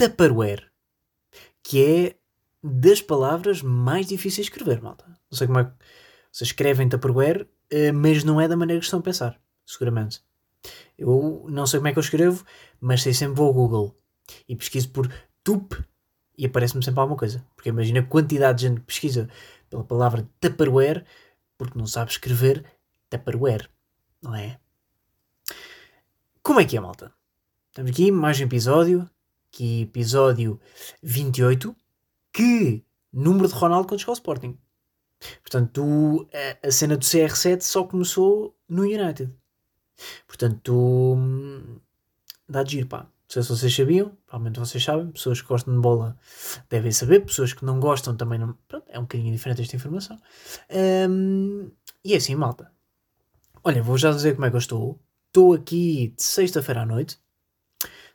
Tupperware, que é das palavras mais difíceis de escrever, malta. Não sei como é que vocês escrevem Tupperware, eh, mas não é da maneira que estão a pensar, seguramente. Eu não sei como é que eu escrevo, mas sei sempre vou ao Google e pesquiso por tup e aparece-me sempre alguma coisa. Porque imagina a quantidade de gente que pesquisa pela palavra Tupperware porque não sabe escrever Tupperware, não é? Como é que é, malta? Estamos aqui, mais um episódio, que episódio 28, que número de Ronaldo quando chegou ao Sporting. Portanto, tu, a, cena do CR7 só começou no United. Portanto, hum, dá de giro, pá. Não sei se vocês sabiam, provavelmente vocês sabem, pessoas que gostam de bola devem saber, pessoas que não gostam também não. Pronto, é um bocadinho diferente esta informação. Um, e é assim, malta. Olha, vou já dizer como é que eu estou. Estou aqui de sexta-feira à noite.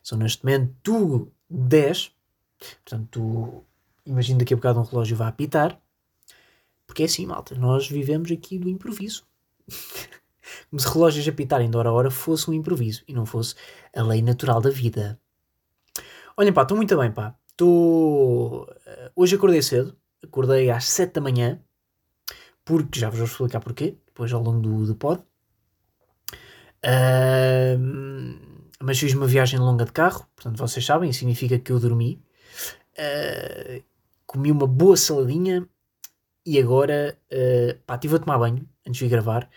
São neste momento 10. Portanto, tu, imagino daqui a bocado um relógio vai apitar. Porque é assim, malta, nós vivemos aqui do improviso. Como se relógios apitarem de hora a hora fosse um improviso e não fosse a lei natural da vida. Olhem, pá, estou muito bem, pá. Estou. Eh, hoje acordei cedo. Acordei às 7 da manhã. Porque já vos vou explicar porquê. Depois ao longo do, do pod. Uh, mas fiz uma viagem longa de carro. Portanto, vocês sabem, significa que eu dormi. Uh, comi uma boa saladinha e agora uh, pá, estive a tomar banho antes de gravar.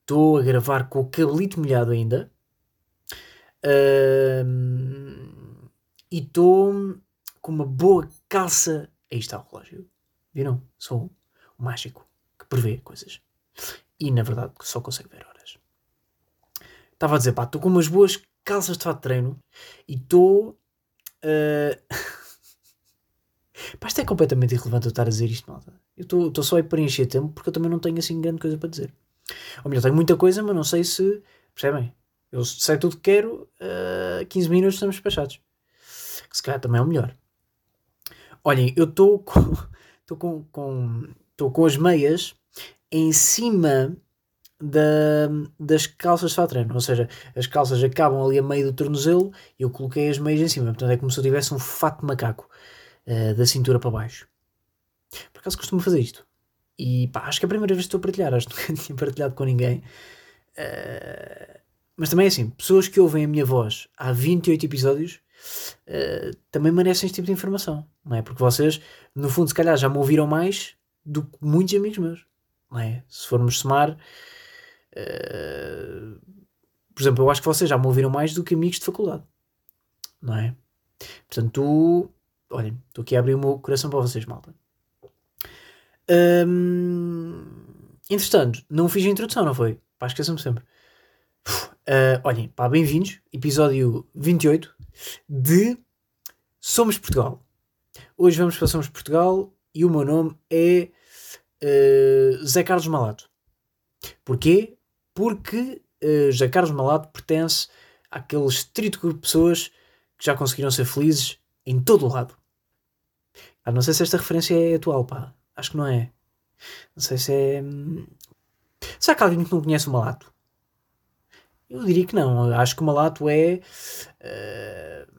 Estou a gravar com o cabelito molhado ainda. Uh, e estou com uma boa calça. Aí está o relógio. Viram? Sou o mágico que prevê coisas. E na verdade só consegue ver horas. Estava a dizer, pá, estou com umas boas calças de fato de treino e estou. Uh... pá, isto é completamente irrelevante eu estar a dizer isto, malta. Eu estou só a preencher tempo porque eu também não tenho assim grande coisa para dizer. Ou melhor, tenho muita coisa, mas não sei se. Percebem? Eu sei tudo que quero, uh, 15 minutos estamos despachados. Que se calhar também é o melhor. Olhem, eu estou com. Estou com, com, com as meias em cima da, das calças de treino. Ou seja, as calças acabam ali a meio do tornozelo e eu coloquei as meias em cima. Portanto, é como se eu tivesse um fato de macaco uh, da cintura para baixo. Por acaso costumo fazer isto. E pá, acho que é a primeira vez que estou a partilhar, acho que nunca tinha partilhado com ninguém. Uh, mas também é assim, pessoas que ouvem a minha voz há 28 episódios uh, também merecem este tipo de informação, não é? Porque vocês, no fundo, se calhar já me ouviram mais do que muitos amigos meus, não é? Se formos somar, uh, por exemplo, eu acho que vocês já me ouviram mais do que amigos de faculdade, não é? Portanto, tu, olhem, estou aqui a abrir o meu coração para vocês, malta. Um, entretanto, não fiz a introdução, não foi? Pá, esqueçam-me sempre. Uh, olhem, pá, bem-vindos. Episódio 28 de Somos Portugal. Hoje vamos para Somos Portugal e o meu nome é uh, Zé Carlos Malato. Porquê? Porque uh, Zé Carlos Malato pertence àquele estrito grupo de pessoas que já conseguiram ser felizes em todo o lado. Ah, não sei se esta referência é atual, pá. Acho que não é. Não sei se é. Hum, será que alguém que não conhece o Malato? Eu diria que não. Acho que o Malato é. Uh,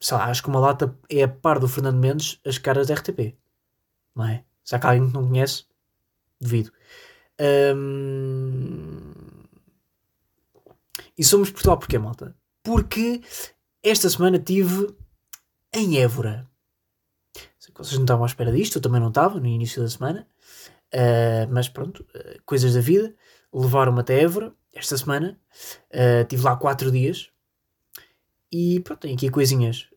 sei lá, acho que o Malato é a par do Fernando Mendes as caras da RTP. Não é? Será que alguém que não conhece? Devido. Um, e somos Portugal porquê, malta? Porque esta semana tive em Évora vocês não estavam à espera disto, eu também não estava no início da semana, uh, mas pronto, uh, coisas da vida, levaram-me até Évora esta semana, uh, estive lá quatro dias e pronto, tenho aqui coisinhas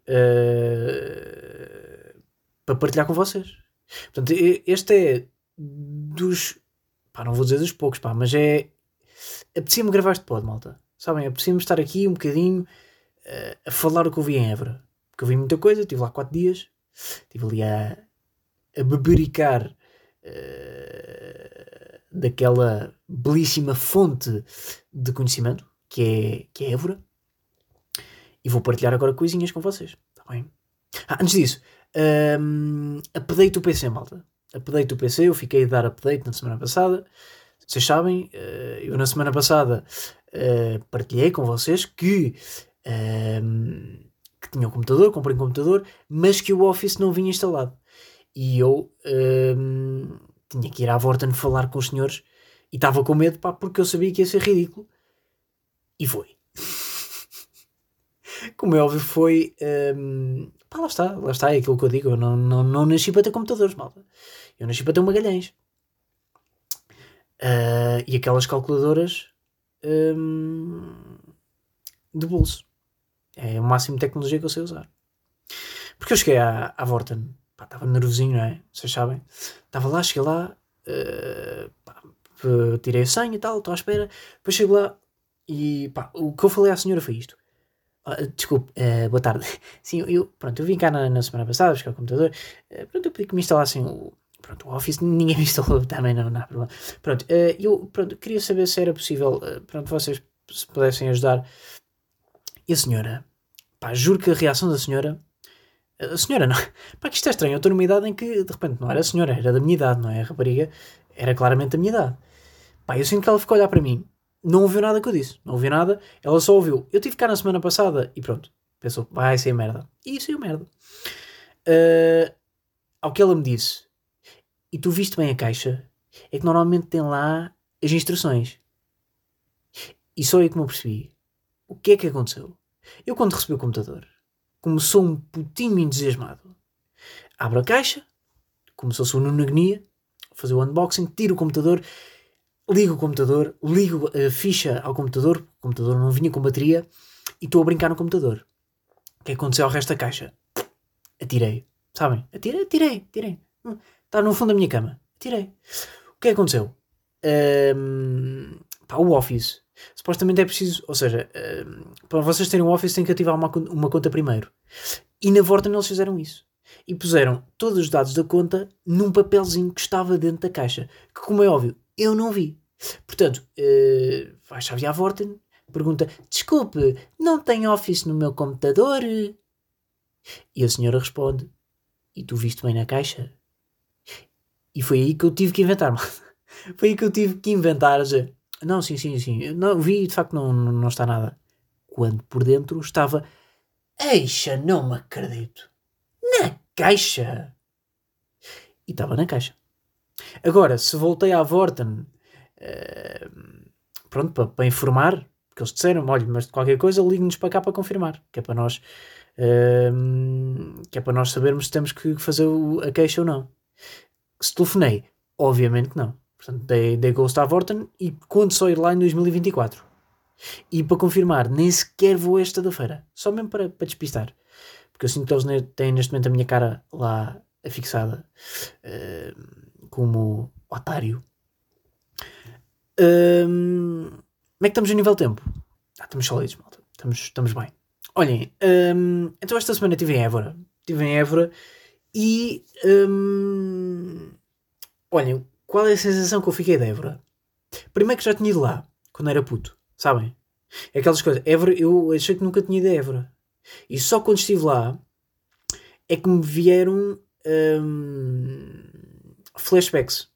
para partilhar com vocês. Portanto, este é dos, pá, não vou dizer dos poucos, pá, mas é, apetecia-me gravar este pod, malta. Sabem, apetecia-me estar aqui um bocadinho a falar o que eu vi em Évora. Porque eu vi muita coisa, estive lá quatro dias, Estive ali a, a bebericar uh, daquela belíssima fonte de conhecimento que é, que é Évora. E vou partilhar agora coisinhas com vocês. Está bem? Ah, antes disso, um, update o PC, malta. Update o PC, eu fiquei a dar update na semana passada. Vocês sabem, uh, eu na semana passada uh, partilhei com vocês que, um, que tinha um computador, comprei um computador, mas que o Office não vinha instalado. E eu hum, tinha que ir à Vorten falar com os senhores e estava com medo, pá, porque eu sabia que ia ser ridículo. E foi. Como é óbvio, foi. Hum, pá, lá está, lá está, é aquilo que eu digo. Eu não, não, não nasci para ter computadores, malta. Eu nasci para ter um Magalhães. Uh, e aquelas calculadoras hum, de bolso. É o máximo de tecnologia que eu sei usar. Porque eu cheguei à, à Vorten, estava nervosinho, não é? Vocês sabem? Estava lá, cheguei lá, uh, pá, tirei a senha e tal, estou à espera. Depois chego lá e pá, o que eu falei à senhora foi isto. Uh, desculpe, uh, boa tarde. Sim, eu, pronto, eu vim cá na, na semana passada buscar o computador. Uh, pronto, eu pedi que me instalassem o, pronto, o Office. Ninguém me instalou também, não, não há problema. Pronto, eu pronto, queria saber se era possível, pronto, vocês se pudessem ajudar. E a senhora, pá, juro que a reação da senhora. A senhora não. Pá, que isto é estranho. Eu estou numa idade em que de repente não era a senhora, era da minha idade, não é? A rapariga era claramente da minha idade. Pá, eu sinto que ela ficou a olhar para mim não ouviu nada que eu disse. Não ouviu nada. Ela só ouviu. Eu tive cá na semana passada e pronto. Pensou, vai ser merda. E saiu merda. Uh, ao que ela me disse, e tu viste bem a caixa, é que normalmente tem lá as instruções. E só aí que me percebi. O que é que aconteceu? Eu, quando recebi o computador, começou um putinho entusiasmado. Abro a caixa, começou-se o Nuno Agonia, fazer o unboxing, tiro o computador ligo o computador, ligo a ficha ao computador, o computador não vinha com bateria, e estou a brincar no computador. O que aconteceu ao resto da caixa? Atirei. Sabem? Atirei, atirei, atirei. Está no fundo da minha cama. Atirei. O que aconteceu? Um, pá, o Office. Supostamente é preciso, ou seja, um, para vocês terem um Office tem que ativar uma, uma conta primeiro. E na Vorten eles fizeram isso. E puseram todos os dados da conta num papelzinho que estava dentro da caixa. Que, como é óbvio, eu não vi. Portanto, uh, vai Xavier Vorten, pergunta: Desculpe, não tem Office no meu computador? E a senhora responde: E tu viste bem na caixa? E foi aí que eu tive que inventar. foi aí que eu tive que inventar. Dizer, não, sim, sim, sim. Não, vi de facto não, não, não está nada. Quando por dentro estava. Eixa, não me acredito. Na caixa! E estava na caixa. Agora, se voltei à Vorten, uh, pronto, para, para, informar, porque eles disseram, olha, mas de qualquer coisa ligue-nos para cá para confirmar, que é para nós, uh, que é para nós sabermos se temos que fazer o, a queixa ou não. Se telefonei, obviamente não. Portanto, dei, dei ghost à Vorten e quando só ir lá em 2024. E para confirmar, nem sequer vou esta da feira, só mesmo para, para despistar. Porque eu sinto que eles têm neste momento a minha cara lá afixada. Uh, como otário. Um, como é que estamos a nível tempo? Ah, estamos sólidos, malta. Estamos, estamos bem. Olhem, um, então esta semana estive em Évora. Estive em Évora e. Um, olhem, qual é a sensação que eu fiquei de Évora? Primeiro que já tinha ido lá, quando era puto, sabem? É aquelas coisas. Évora, eu achei que nunca tinha ido a Évora. E só quando estive lá é que me vieram. Um, flashbacks.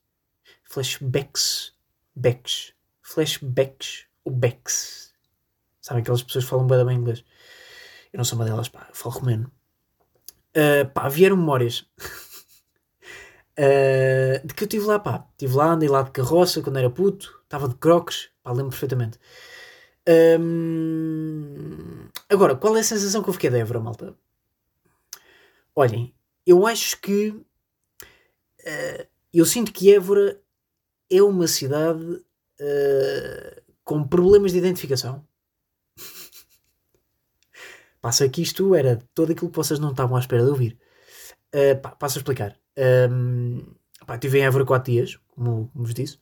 Flashbacks. Backs. Flashbacks ou backs. Sabem aquelas pessoas que falam bem inglês. Eu não sou uma delas, pá, eu falo romeno. Uh, pá, vieram memórias. uh, de que eu estive lá, pá. Estive lá, andei lá de carroça quando era puto. Estava de crocs. Pá, lembro perfeitamente. Um, agora, qual é a sensação que eu fiquei de Évora, malta? Olhem, eu acho que uh, eu sinto que Évora é uma cidade com problemas de identificação. Passa que isto era todo aquilo que vocês não estavam à espera de ouvir. Uh, pá, passo a explicar. Um, pá, estive em Évora 4 dias, como, como vos disse,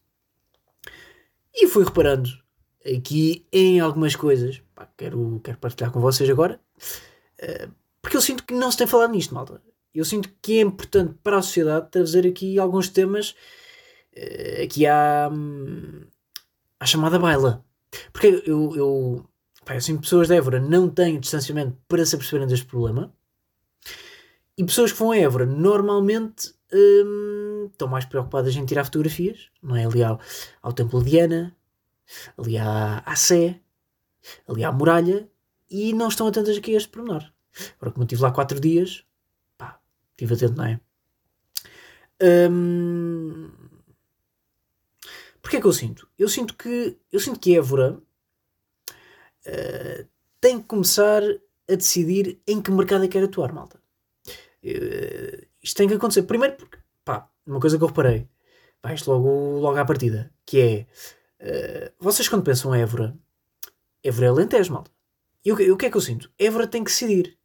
e fui reparando aqui em algumas coisas. Pá, quero, quero partilhar com vocês agora, uh, porque eu sinto que não se tem falado nisto, malta eu sinto que é importante para a sociedade trazer aqui alguns temas uh, aqui à, à chamada baila. Porque eu, eu, pá, pessoas de Évora não têm distanciamento para se aperceberem deste problema e pessoas que vão a Évora normalmente hum, estão mais preocupadas em tirar fotografias, não é? Ali ao, ao Templo de Ana, ali à, à Sé, ali à Muralha e não estão atentas aqui a este pormenor. Agora, como eu estive lá 4 dias, pá, estive atento, não é? Hum, Porquê é que eu sinto? Eu sinto que, eu sinto que Évora tem que começar a decidir em que mercado é que quer atuar, malta. Uh, isto tem que acontecer. Primeiro porque, pá, uma coisa que eu reparei, pá, isto logo, logo à partida, que é, uh, vocês quando pensam em Évora, Évora é Alentejo, malta. E o, o que é que eu sinto? Évora tem que decidir.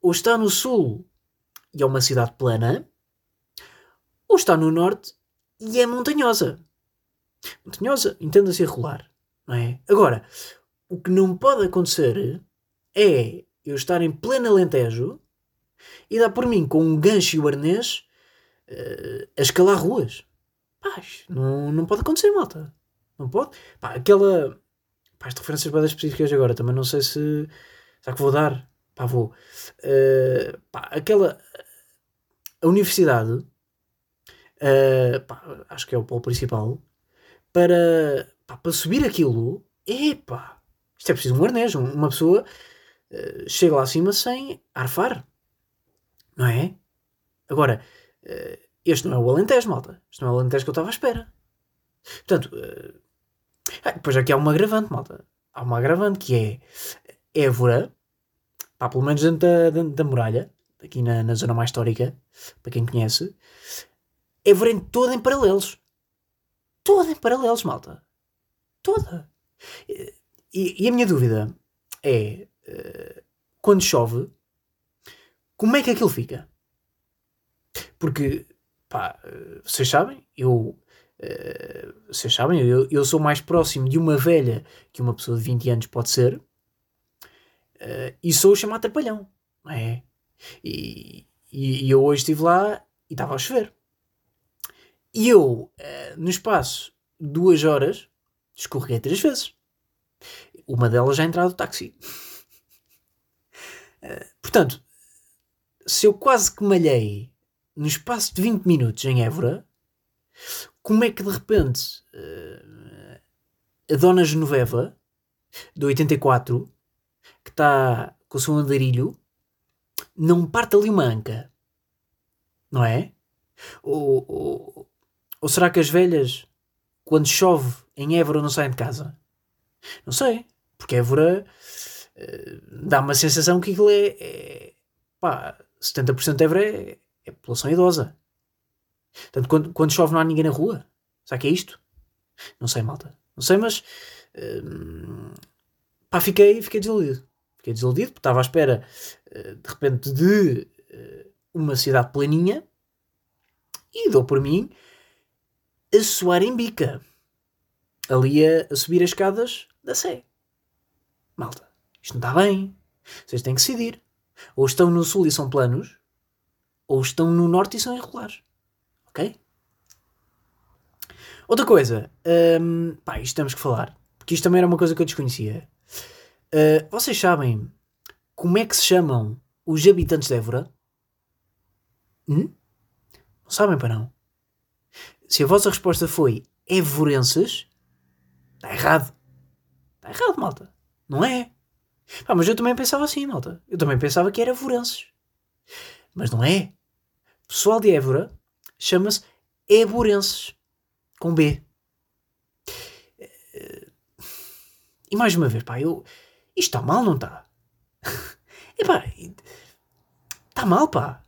Ou está no sul e é uma cidade plana, ou está no norte e é montanhosa. Montanhosa, entenda-se irregular, não é? Agora, o que não pode acontecer é eu estar em pleno Alentejo e dar por mim com um gancho e o arnês uh, a escalar ruas. Pá, não, não pode acontecer, malta. Não pode. Pá, aquela. Pá, as referências bem específicas agora também não sei se. Será que vou dar? Pá, vou. Uh, pá, aquela. A universidade. Uh, pá, acho que é o polo principal para, pá, para subir aquilo, epá, isto é preciso um arnês, uma pessoa uh, chega lá acima sem arfar, não é? Agora, uh, este não é o Alentejo, malta, este não é o Alentejo que eu estava à espera. Portanto, uh, depois aqui há uma agravante, malta, há uma agravante que é Évora, pá, pelo menos dentro da, dentro da muralha, aqui na, na zona mais histórica, para quem conhece, Évora em toda em paralelos toda em paralelos, malta. Toda. E, e a minha dúvida é: uh, quando chove, como é que aquilo fica? Porque, pá, vocês sabem, eu. Uh, vocês sabem, eu, eu sou mais próximo de uma velha que uma pessoa de 20 anos pode ser. E sou o chamado trapalhão, não é? E, e, e eu hoje estive lá e estava a chover. E eu, no espaço de duas horas, escorreguei três vezes. Uma delas já a entrada do táxi. Uh, portanto, se eu quase que malhei no espaço de 20 minutos em Évora, como é que de repente uh, a Dona Genoveva, de 84, que está com o seu andarilho, não parte ali uma anca? Não é? Ou, ou, ou será que as velhas, quando chove em Évora, não saem de casa? Não sei, porque Évora uh, dá uma sensação que aquilo é. é pá, 70% de Évora é, é população idosa. Portanto, quando, quando chove não há ninguém na rua. Será que é isto? Não sei, malta. Não sei, mas. Uh, pá, fiquei, fiquei desiludido. Fiquei desiludido porque estava à espera, uh, de repente, de uma cidade planinha e dou por mim a suar em bica. Ali a, a subir as escadas da Sé. Malta, isto não está bem. Vocês têm que decidir. Ou estão no sul e são planos, ou estão no norte e são irregulares. Ok? Outra coisa, um, pá, isto temos que falar, porque isto também era uma coisa que eu desconhecia. Uh, vocês sabem como é que se chamam os habitantes de Évora? Hum? Não sabem para não? Se a vossa resposta foi Evorenses, está errado. Está errado, malta. Não é? Pá, mas eu também pensava assim, malta. Eu também pensava que era Vorenses. Mas não é. O pessoal de Évora chama-se Eborenses. Com B. E mais uma vez, pá, eu. Isto está mal, não está? Epá, está mal, pá.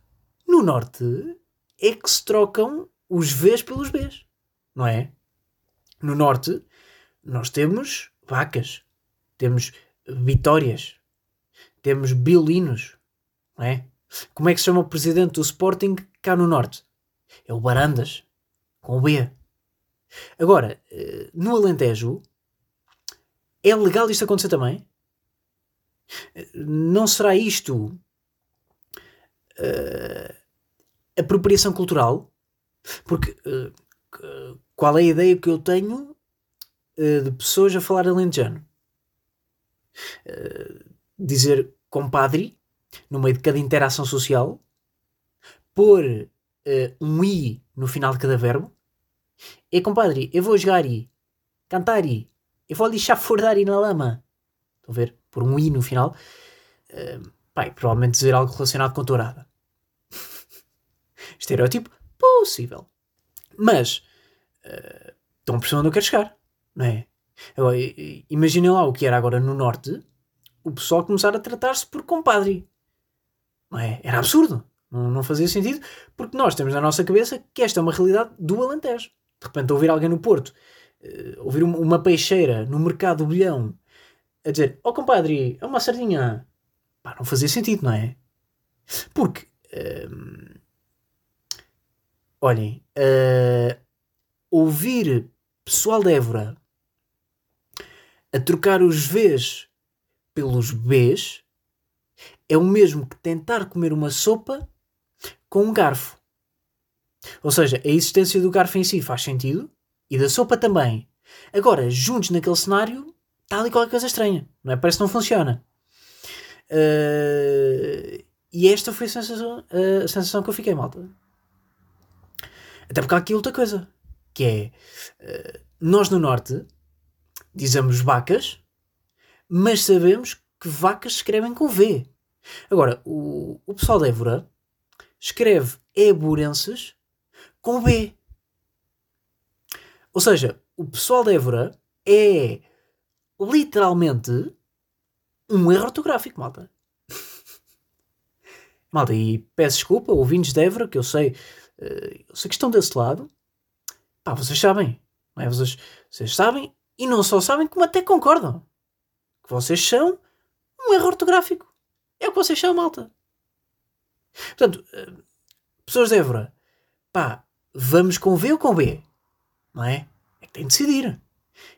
No Norte é que se trocam os Vs pelos Bs, não é? No norte, nós temos vacas, temos vitórias, temos biolinos, não é? Como é que se chama o presidente do Sporting cá no norte? É o Barandas, com o B. Agora, eh, no Alentejo, é legal isto acontecer também? Não será isto uh, apropriação cultural? Porque uh, qual é a ideia que eu tenho uh, de pessoas a falar alentejano? Uh, dizer compadre no meio de cada interação social, pôr um i no final de cada verbo. É compadre, eu vou jogar i, cantar i, eu vou lhe chafurdar i na lama. Estão a ver? Por um i no final. Pai, provavelmente dizer algo relacionado com tourada. Estereótipo? Possível. Mas, uh, estão a perceber onde eu quero chegar, não é? Agora, imaginem lá o que era agora no Norte, o pessoal começar a tratar-se por compadre. Não é? Era absurdo. Não, fazia sentido, porque nós temos na nossa cabeça que esta é uma realidade do Alentejo. De repente, ouvir alguém no Porto, uh, ouvir uma peixeira no mercado do bilhão a dizer: Oh compadre, é uma sardinha. Pá, não fazia sentido, não é? Porque, hum, olhem, uh, ouvir pessoal de Évora a trocar os Vs pelos Bs é o mesmo que tentar comer uma sopa com um garfo. Ou seja, a existência do garfo em si faz sentido e da sopa também. Agora, juntos naquele cenário, está ali qualquer coisa estranha, não é? Parece que não funciona. Uh, e esta foi a sensação, a sensação que eu fiquei, malta. Até porque há aqui outra coisa, que é uh, nós no Norte dizemos vacas, mas sabemos que vacas escrevem com V. Agora, o, o pessoal de Évora escreve eburenses com B. Ou seja, o pessoal de Évora é literalmente um erro ortográfico, malta. malta, e peço desculpa, ouvintes de Évora, que eu sei, uh, eu sei que estão desse lado. Pá, vocês sabem. Não é? vocês, vocês sabem e não só sabem, como até concordam. Que vocês são um erro ortográfico. É o que vocês são, malta. Portanto, uh, pessoas de Évora, pá, vamos com V ou com B? Não é? É que tem de decidir.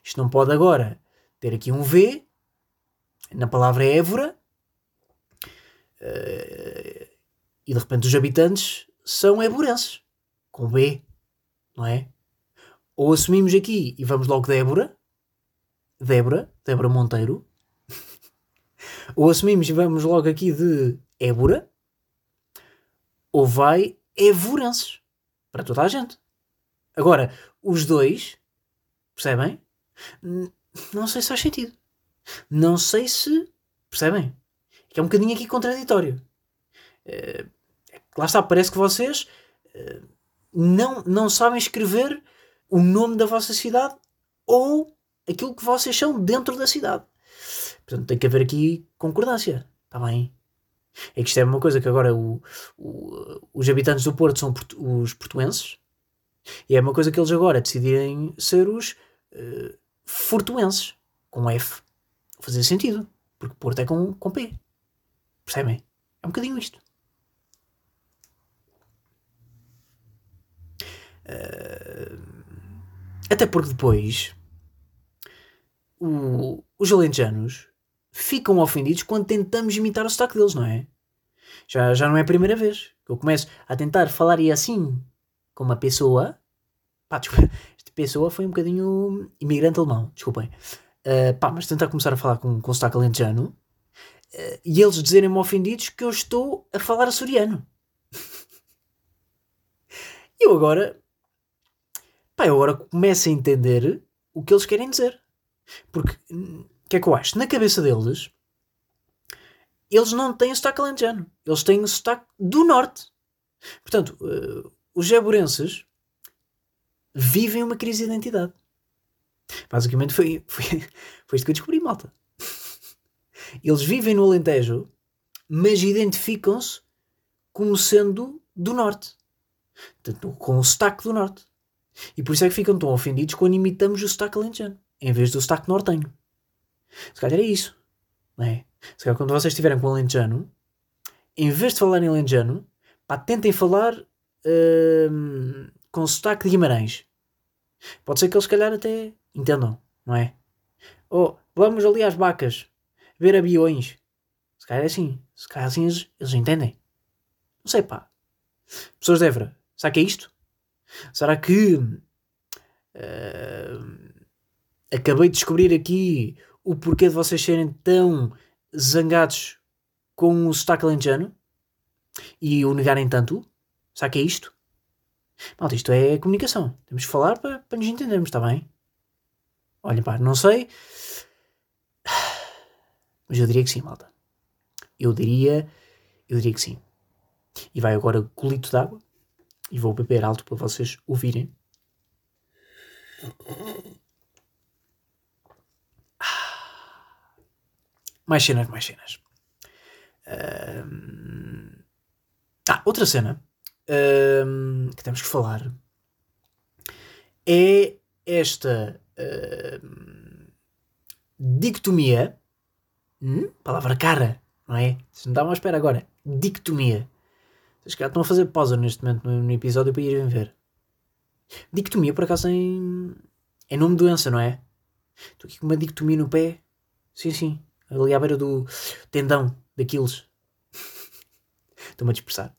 Isto não pode agora ter aqui um V na palavra Évora uh, e de repente os habitantes são éborenses com B, não é? Ou assumimos aqui e vamos logo Débora, Débora, Débora Monteiro, ou assumimos e vamos logo aqui de Ébora, ou vai Évorenses para toda a gente. Agora, os dois, percebem? não sei se faz sentido. Não sei se. Percebem? Que é um bocadinho aqui contraditório. Uh, lá está, parece que vocês uh, não, não sabem escrever o nome da vossa cidade ou aquilo que vocês são dentro da cidade. Portanto, tem que haver aqui concordância. Está bem? É que isto é uma coisa que agora o, o, os habitantes do Porto são os portuenses e é uma coisa que eles agora decidirem ser os uh, fortuenses, com F. Fazer sentido, porque Porto é com, com P. Percebem? É um bocadinho isto. Uh, até porque depois o, os alentejanos ficam ofendidos quando tentamos imitar o sotaque deles, não é? Já, já não é a primeira vez que eu começo a tentar falar e assim com uma pessoa. Pá, desculpa, esta pessoa foi um bocadinho imigrante alemão, desculpem. Uh, pá, mas tentar começar a falar com, com sotaque alentejano uh, e eles dizerem-me ofendidos que eu estou a falar açoriano. Eu agora, pá, eu agora começo a entender o que eles querem dizer. Porque, o hum, que é que eu acho? Na cabeça deles, eles não têm sotaque alentejano. Eles têm o sotaque do norte. Portanto, uh, os jaburenses vivem uma crise de identidade. Basicamente foi, foi, foi isto que eu descobri, malta. Eles vivem no Alentejo, mas identificam-se como sendo do Norte. Portanto, com o sotaque do Norte. E por isso é que ficam tão ofendidos quando imitamos o sotaque alentejano, em vez do sotaque nortenho. Se calhar é isso. Não é? Se calhar quando vocês estiverem com o alentejano, em vez de falarem alentejano, pá, tentem falar uh, com sotaque de Guimarães. Pode ser que eles, se calhar, até entendam, não é? Ou oh, vamos ali às vacas ver aviões. Se calhar é assim. Se calhar assim eles, eles entendem. Não sei, pá. Pessoas de Évora, será que é isto? Será que uh, acabei de descobrir aqui o porquê de vocês serem tão zangados com o sotaque alentejano e o negarem tanto? Será que é isto? Malta, isto é comunicação. Temos que falar para, para nos entendermos, está bem? Olha, pá, não sei. Mas eu diria que sim, malta. Eu diria, eu diria que sim. E vai agora colito d'água e vou beber alto para vocês ouvirem. Mais cenas, mais cenas. Ah, outra cena que temos que falar é esta dicotomia. Hum? Palavra cara, não é? Se não dá à espera agora. Dicotomia. Vocês já estão a fazer pausa neste momento no, no episódio para irem ver. Dicotomia, por acaso, em, é nome de doença, não é? Estou aqui com uma dicotomia no pé. Sim, sim. Ali à beira do tendão daqueles. Estou-me a dispersar.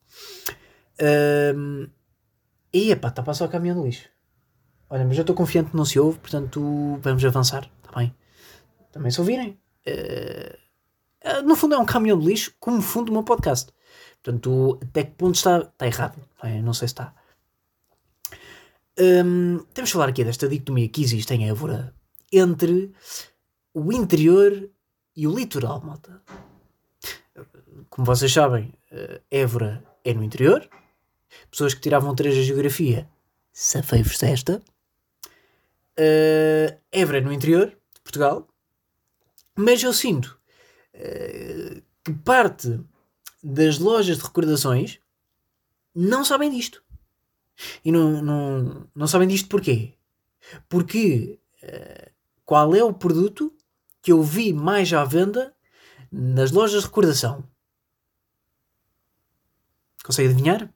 Um, e epá, está a passar o caminhão de lixo. Olha, mas eu estou confiante que não se ouve, portanto vamos avançar, está bem? Também se ouvirem. Uh, no fundo é um caminhão de lixo como fundo do meu podcast. Portanto, até que ponto está, está errado? Não, é? não sei se está. Um, temos de falar aqui desta dicotomia que existe em Évora entre o interior e o litoral, malta. Como vocês sabem, uh, Évora é no interior. Pessoas que tiravam 3 de geografia, safei-vos desta. Uh, Évora é no interior de Portugal. Mas eu sinto uh, que parte das lojas de recordações não sabem disto. E não, não, não sabem disto porquê? Porque uh, qual é o produto que eu vi mais à venda nas lojas de recordação? Consegue adivinhar?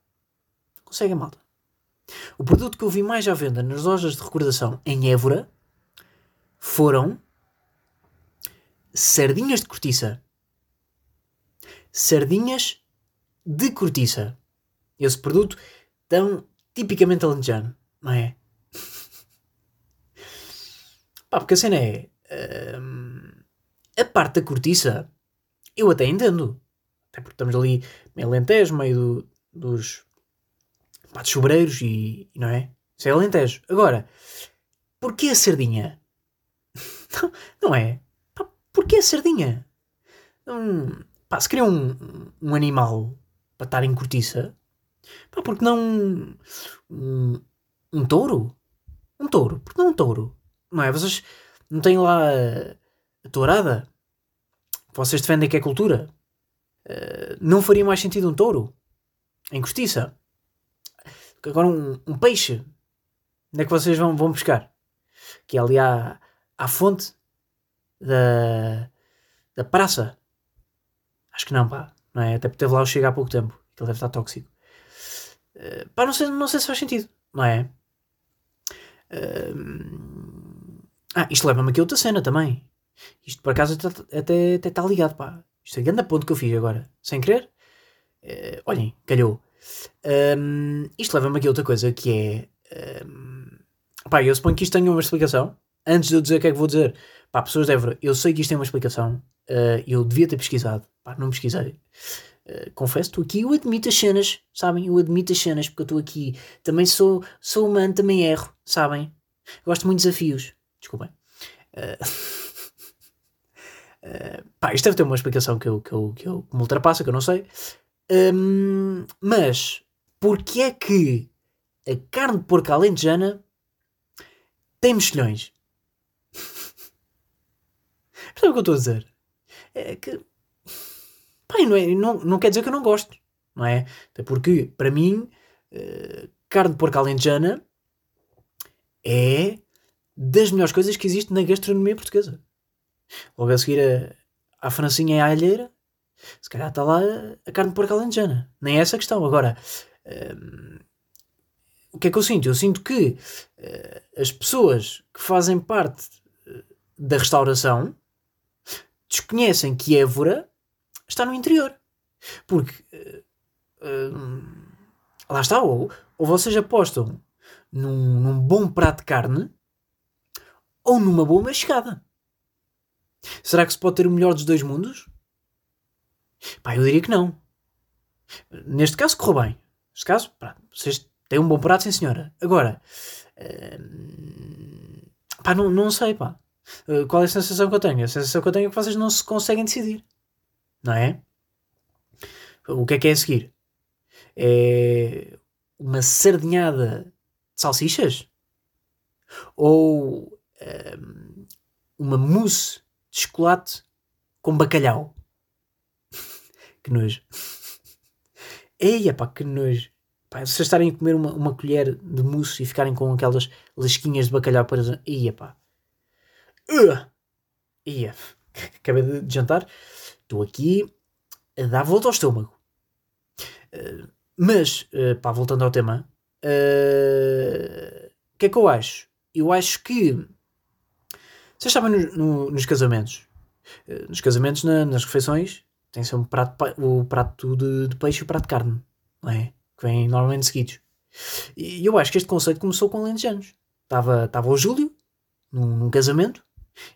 Consegue, malta. O produto que eu vi mais à venda nas lojas de recordação em Évora foram sardinhas de cortiça. Sardinhas de cortiça. Esse produto tão tipicamente alentejano, não é? Pá, porque a cena é. Hum, a parte da cortiça eu até entendo. Até porque estamos ali meio alentejo, meio do, dos pá, dos sobreiros e, não é? Isso é alentejo. Agora, porquê a sardinha? não, não é? Pá, porquê a sardinha? Um, pá, se queria um, um animal para estar em cortiça, pá, porque não um, um, touro? Um touro? Porque não um touro? Não é? Vocês não têm lá a, tourada? Vocês defendem que é cultura? Uh, não faria mais sentido um touro? Em cortiça? Agora um, um, peixe. Onde é que vocês vão, vão pescar? Que é ali à, à fonte da, da praça. Acho que não, pá. Não é? Até porque teve lá o chega há pouco tempo. Que ele deve estar tóxico. Uh, pá, não sei, não sei se faz sentido. Não é? Uh, ah, isto leva-me aqui a outra cena também. Isto por acaso até, está ligado, pá. Isto é grande ponto que eu fiz agora. Sem querer. Uh, olhem, calhou. Um, isto leva-me aqui a outra coisa que é. Um, pá, eu suponho que isto tenha uma explicação. Antes de eu dizer o que é que vou dizer, pá, pessoas de Évora, eu sei que isto tem uma explicação. Uh, eu devia ter pesquisado. Pá, não pesquisei. Uh, confesso, estou aqui, eu admito as cenas, sabem? Eu admito as cenas porque eu estou aqui. Também sou, sou humano, também erro, sabem? Gosto muito de desafios. Desculpem. Uh, uh, pá, isto deve ter uma explicação que eu, que eu, que eu me ultrapassa, que eu não sei. Um, mas, porque é que a carne de porco alentejana tem mexilhões? Percebe o que eu estou a dizer? É que. Pai, não, é, não, não quer dizer que eu não gosto, não é? Até porque, para mim, uh, carne de porco alentejana é das melhores coisas que existe na gastronomia portuguesa. Logo a seguir a, à francinha e à alheira, se calhar está lá a carne de porco alentejana. Nem é essa a questão. Agora, um, o que é que eu sinto? Eu sinto que uh, as pessoas que fazem parte uh, da restauração desconhecem que Évora está no interior. Porque uh, lá está, ou, ou vocês apostam num, num bom prato de carne ou numa boa chegada. Será que se pode ter o melhor dos dois mundos? Pá, eu diria que não. Neste caso correu bem. Neste caso, pá, vocês têm um bom prato, sim senhora. Agora, uh, pá, não, não sei, pá. Uh, qual é a sensação que eu tenho? A sensação que eu tenho é que vocês não se conseguem decidir. Não é? O que é que é a seguir? É uma sardinhada de salsichas? Ou um, uma mousse de chocolate com bacalhau? que nojo. Eia pá, que nojo. Pá, vocês estarem a comer uma, uma colher de mousse e ficarem com aquelas lasquinhas de bacalhau para. Eia pá. Uh! Ia. Acabei de jantar. Estou aqui a dar volta ao estômago. Uh, mas, uh, pá, voltando ao tema. Uh, o que é que eu acho? Eu acho que. Vocês sabem no, no, nos casamentos? nos casamentos, na, nas refeições, tem sempre um prato, o prato de, de, peixe e o prato de carne, não é? Que vêm normalmente seguidos. E eu acho que este conceito começou com anos Estava, estava o Júlio, num, num casamento,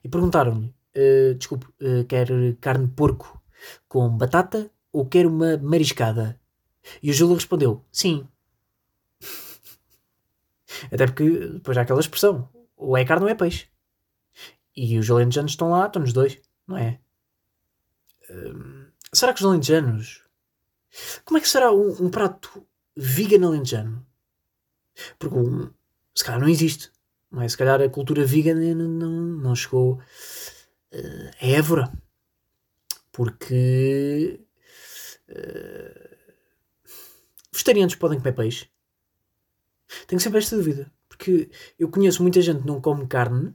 e perguntaram-lhe: uh, desculpe, uh, quer carne de porco com batata ou quer uma mariscada? E o Júlio respondeu: sim. Até porque depois há aquela expressão: ou é carne ou é peixe. E os alentejanos estão lá, estão nos dois, não é? Hum, será que os alentejanos. Como é que será um, um prato vegan alentejano? Porque um, se calhar não existe. Não é? Se calhar a cultura vegan não, não, não chegou uh, a Évora. Porque. Uh, vegetarianos podem comer peixe? Tenho sempre esta dúvida. Porque eu conheço muita gente que não come carne,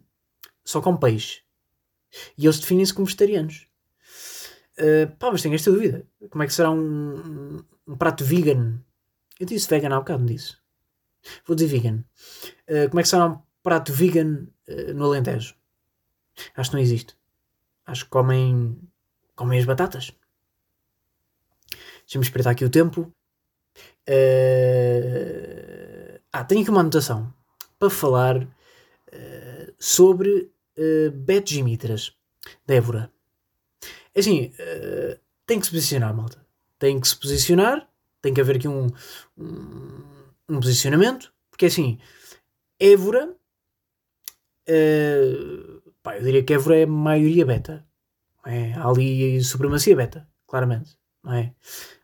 só come peixe. E eles definem-se como vegetarianos. Uh, pá, mas tenho esta dúvida. Como é que será um, um, um prato vegan? Eu disse vegan há bocado, não disse. Vou dizer vegan. Uh, como é que será um prato vegan uh, no Alentejo? Acho que não existe. Acho que comem, comem as batatas. Deixa-me espreitar aqui o tempo. Uh... Ah, tenho aqui uma anotação para falar uh, sobre uh, Betos e Mitras, Débora. É assim, uh, tem que se posicionar, malta. Tem que se posicionar, tem que haver aqui um, um, um posicionamento, porque assim, Évora Uh, pá, eu diria que Évora é maioria beta. É? Há ali supremacia beta, claramente. Não é?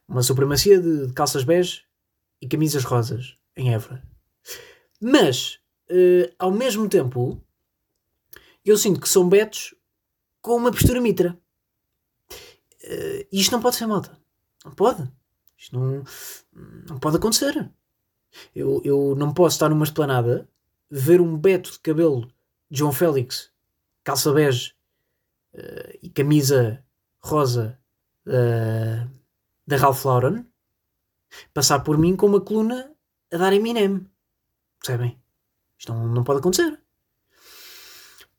Uma supremacia de, de calças bege e camisas rosas em Évora. Mas, uh, ao mesmo tempo, eu sinto que são betos com uma postura mitra. Uh, isto não pode ser malta. Não pode. Isto não, não pode acontecer. Eu, eu não posso estar numa esplanada, ver um beto de cabelo João Félix, calça bege uh, e camisa rosa uh, da Ralph Lauren, passar por mim com uma coluna a dar Eminem. Percebem? Isto não, não pode acontecer.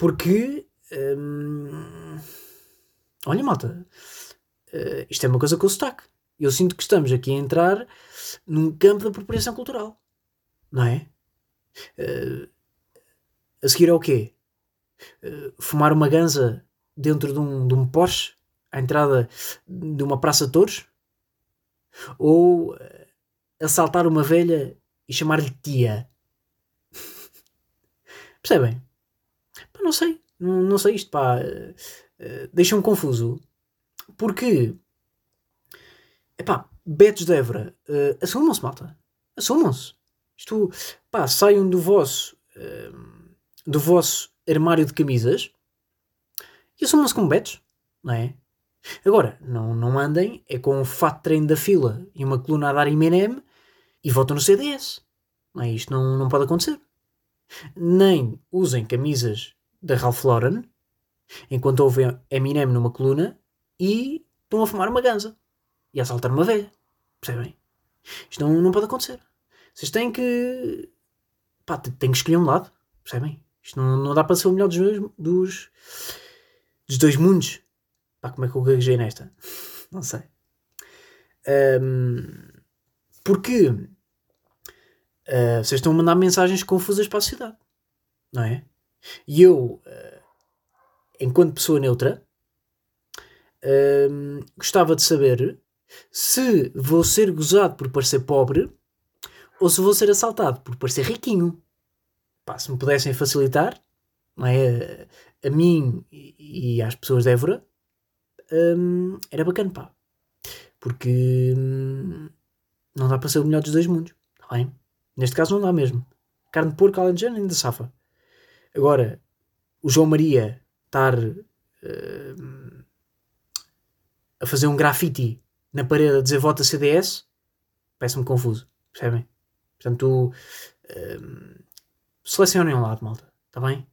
Porque. Hum, olha, malta. Uh, isto é uma coisa com o sotaque. Eu sinto que estamos aqui a entrar num campo da apropriação cultural. Não é? Uh, a seguir ao quê? Uh, fumar uma ganza dentro de um, de um Porsche à entrada de uma praça de touros? Ou assaltar uma velha e chamar-lhe tia? Percebem? Não sei. Não, não sei isto, pá. Uh, Deixa-me confuso. Porque... Epá, Betos de Évora, uh, assumam-se, malta. Assumam-se. Isto, pá, saiam do vosso... Uh, do vosso armário de camisas e assumam-se como betos, não é? Agora, não, não andem é com um fato treino da fila e uma coluna a dar M&M e votam no CDS. Não é? Isto não, não pode acontecer. Nem usem camisas da Ralph Lauren enquanto ouvem M&M numa coluna e estão a fumar uma ganza e a assaltar uma velha. Percebem? Isto não, não pode acontecer. Vocês têm que... Pá, têm que escolher um lado. Percebem? Isto não, não dá para ser o melhor dos, dos, dos dois mundos. Pá, como é que eu gaguejei nesta? Não sei. Um, porque uh, vocês estão a mandar mensagens confusas para a sociedade, não é? E eu, uh, enquanto pessoa neutra, uh, gostava de saber se vou ser gozado por parecer pobre ou se vou ser assaltado por parecer riquinho pá, se me pudessem facilitar, não é? A, mim e, às pessoas de Évora, hum, era bacana, pá. Porque hum, não dá para ser o melhor dos dois mundos. Tá bem? Neste caso não dá mesmo. Carne de porco alentejana ainda safa. Agora, o João Maria estar uh, a fazer um grafite na parede a dizer vota CDS, parece-me confuso. Percebem? Portanto, uh, selecionem um lado, malta. Está bem?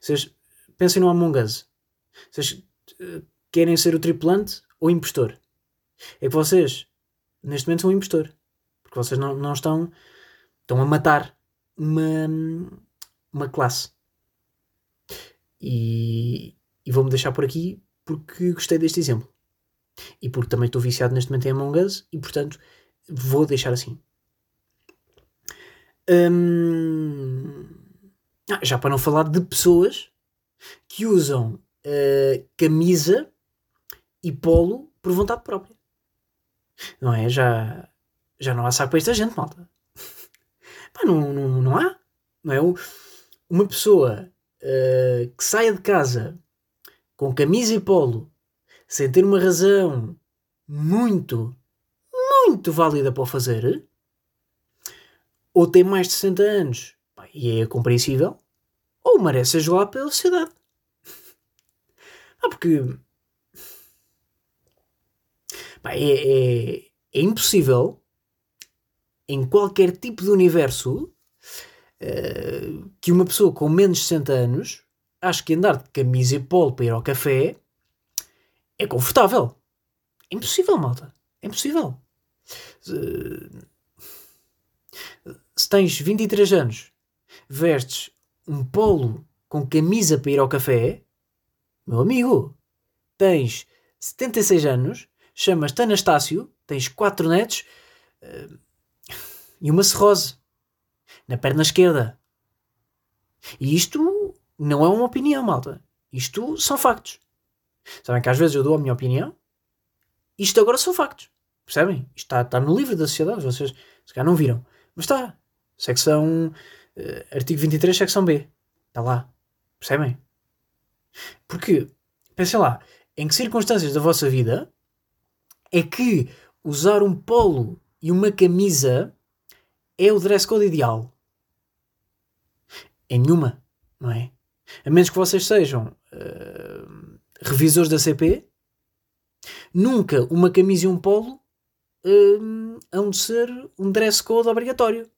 Vocês pensem no Among Us. Vocês uh, querem ser o tripulante ou impostor? É que vocês, neste momento, são o impostor. Porque vocês não, não estão, estão a matar uma, uma classe. E, e vou-me deixar por aqui porque gostei deste exemplo. E porque também estou viciado neste momento em Among Us e, portanto, vou deixar assim. Hum, ah, já para não falar de pessoas que usam uh, camisa e polo por vontade própria. Não é? Já, já não há saco para esta gente, malta. Pá, não, não, não há. Não é? Uma pessoa uh, que saia de casa com camisa e polo sem ter uma razão muito, muito válida para o fazer, ou tem mais de 60 anos e é compreensível, ou merece julgado pela sociedade. Ah, porque pá, é, é, é impossível em qualquer tipo de universo que uma pessoa com menos de 60 anos acho que andar de camisa e polo para ir ao café é confortável. É impossível, malta. É impossível. Se, tens 23 anos, vestes um polo com camisa para ir ao café, meu amigo, tens 76 anos, chamas-te Anastácio, tens 4 netos uh, e uma cirrose na perna esquerda. E isto não é uma opinião, malta. Isto são factos. Sabem que às vezes eu dou a minha opinião. Isto agora são factos. Percebem? Isto está, está no livro da sociedade. Vocês se calhar não viram. Mas está. Secção. Uh, artigo 23, secção B. Está lá. Percebem? Porque, pensem lá, em que circunstâncias da vossa vida é que usar um polo e uma camisa é o dress code ideal? Em nenhuma, não é? A menos que vocês sejam uh, revisores da CP, nunca uma camisa e um polo uh, hão de ser um dress code obrigatório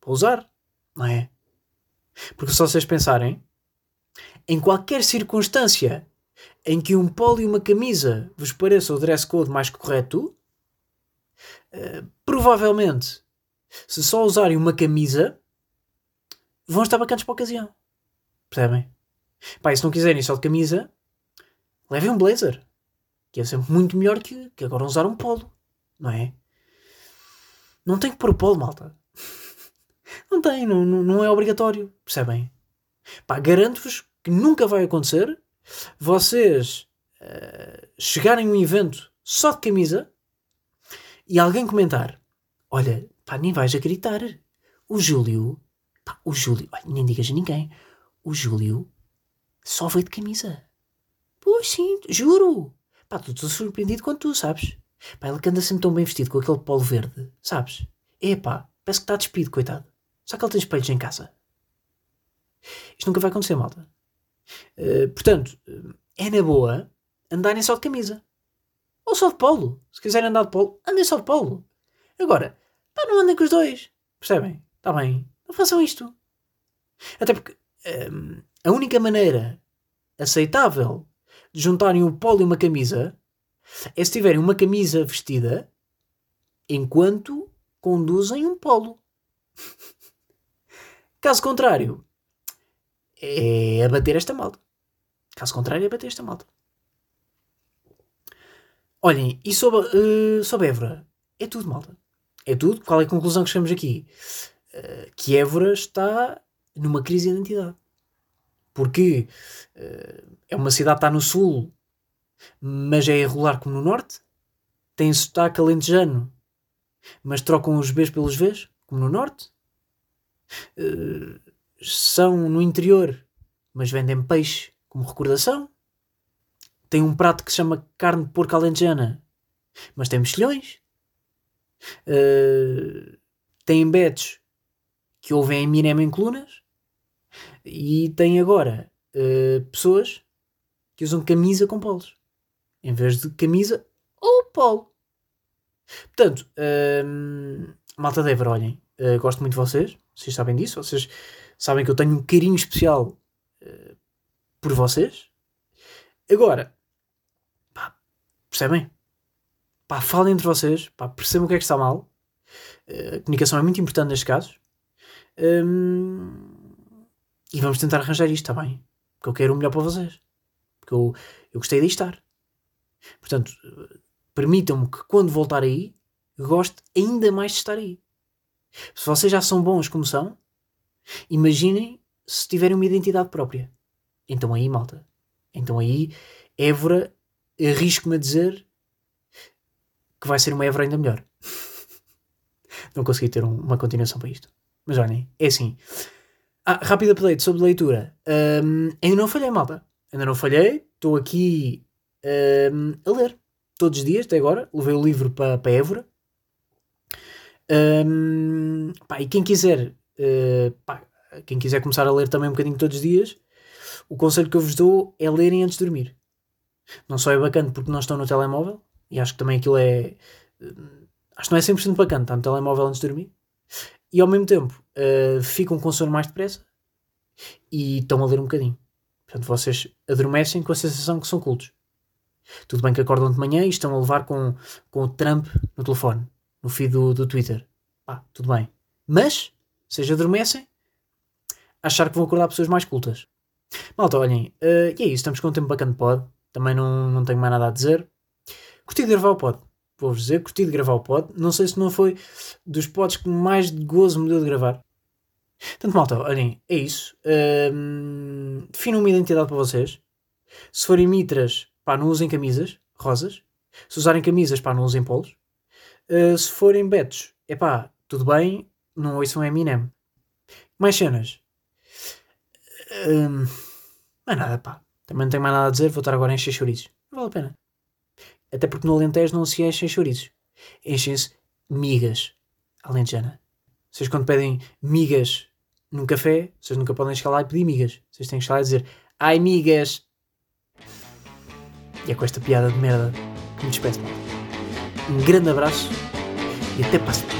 para usar, não é? Porque se vocês pensarem, em qualquer circunstância em que um polo e uma camisa vos pareça o dress code mais correto, uh, provavelmente, se só usarem uma camisa, vão estar bacanas para a ocasião. Percebem? Pá, e se não quiserem só de camisa, levem um blazer. Que é sempre muito melhor que, que agora usar um polo. Não é? Não tem que pôr o polo, malta. Não tem, não, não, não é obrigatório. Percebem? Pá, garanto-vos que nunca vai acontecer vocês uh, chegarem a um evento só de camisa e alguém comentar: Olha, pá, nem vais acreditar. O Júlio, pá, o Júlio, nem digas a ninguém, o Júlio só veio de camisa. Pois sim, juro. Pá, estou surpreendido com tu, sabes? Pá, ele que anda sempre tão bem vestido com aquele polo verde, sabes? É pá, parece que está despido, coitado. Só que ele tem espelhos em casa. Isto nunca vai acontecer, malta. Uh, portanto, é na boa andarem só de camisa. Ou só de polo. Se quiserem andar de polo, andem só de polo. Agora, pá, não andem com os dois. Percebem? Está bem. Façam isto. Até porque um, a única maneira aceitável de juntarem um polo e uma camisa é se tiverem uma camisa vestida enquanto conduzem um polo. Caso contrário, é abater esta malta. Caso contrário, é abater esta malta. Olhem, e sobre, uh, sobre Évora? É tudo, malta. É tudo. Qual é a conclusão que chegamos aqui? Uh, que Évora está numa crise de identidade. Porque uh, é uma cidade que está no sul, mas é irregular como no norte. Tem sotaque alentejano, mas trocam os Bs pelos Vs, como no norte. Uh, são no interior, mas vendem peixe como recordação. Tem um prato que se chama carne de porco alentejana, Mas tem mexilhões. Uh, tem betos que ouvem Eminem em colunas. E tem agora uh, pessoas que usam camisa com polos. Em vez de camisa ou polo. Portanto, uh, malta Dever, olhem, uh, gosto muito de vocês. Vocês sabem disso. Vocês sabem que eu tenho um carinho especial uh, por vocês. Agora, pá, percebem? Pá, falem entre vocês. Pá, percebam o que é que está mal. A comunicação é muito importante nestes casos. Um, e vamos tentar arranjar isto, está bem? Porque eu quero o melhor para vocês. Porque eu, eu gostei de estar. Portanto, permitam-me que quando voltar aí, goste ainda mais de estar aí. Se vocês já são bons como são, imaginem se tiverem uma identidade própria. Então aí, malta. Então aí, Évora, arrisco-me a dizer que vai ser uma Évora ainda melhor. Não consegui ter um, uma continuação para isto. Mas olhem, é assim. Ah, rápido update sobre leitura. Um, ainda não falhei, malta. Ainda não falhei. Estou aqui um, a ler. Todos os dias, até agora. Levei o livro para, para Évora. Um, pá, e quem quiser, uh, pá, quem quiser começar a ler também um bocadinho todos os dias, o conselho que eu vos dou é lerem antes de dormir. Não só é bacana porque não estão no telemóvel, e acho que também aquilo é. Uh, acho que não é 100% bacana estar no telemóvel antes de dormir, e ao mesmo tempo uh, ficam com sono mais depressa e estão a ler um bocadinho. Portanto, vocês adormecem com a sensação que são cultos. Tudo bem que acordam de manhã e estão a levar com, com o Trump no telefone no feed do, do Twitter. Pá, tudo bem. Mas, seja adormecem, achar que vão acordar pessoas mais cultas. Malta, olhem, uh, e é isso, estamos com um tempo bacana de pod. Também não, não tenho mais nada a dizer. Curti gravar o pod. Vou-vos dizer, curti de gravar o pod. Não sei se não foi dos pods que mais de gozo me deu de gravar. Portanto, malta, olhem, é isso. Defino uma identidade para vocês. Se forem mitras, pá, não usem camisas rosas. Se usarem camisas, pá, não usem polos. Uh, se forem betos, é pá, tudo bem, não ouçam Eminem. Mais cenas. Uh, não é nada, pá. Também não tenho mais nada a dizer, vou estar agora a encher chouriços. Não vale a pena. Até porque no Alentejo não se enchem chouriços. Enchem-se migas alentejana. Vocês quando pedem migas num café, vocês nunca podem chegar lá e pedir migas. Vocês têm que chegar lá e dizer Ai migas! E é com esta piada de merda que me despeço. Um grande abraço e até para.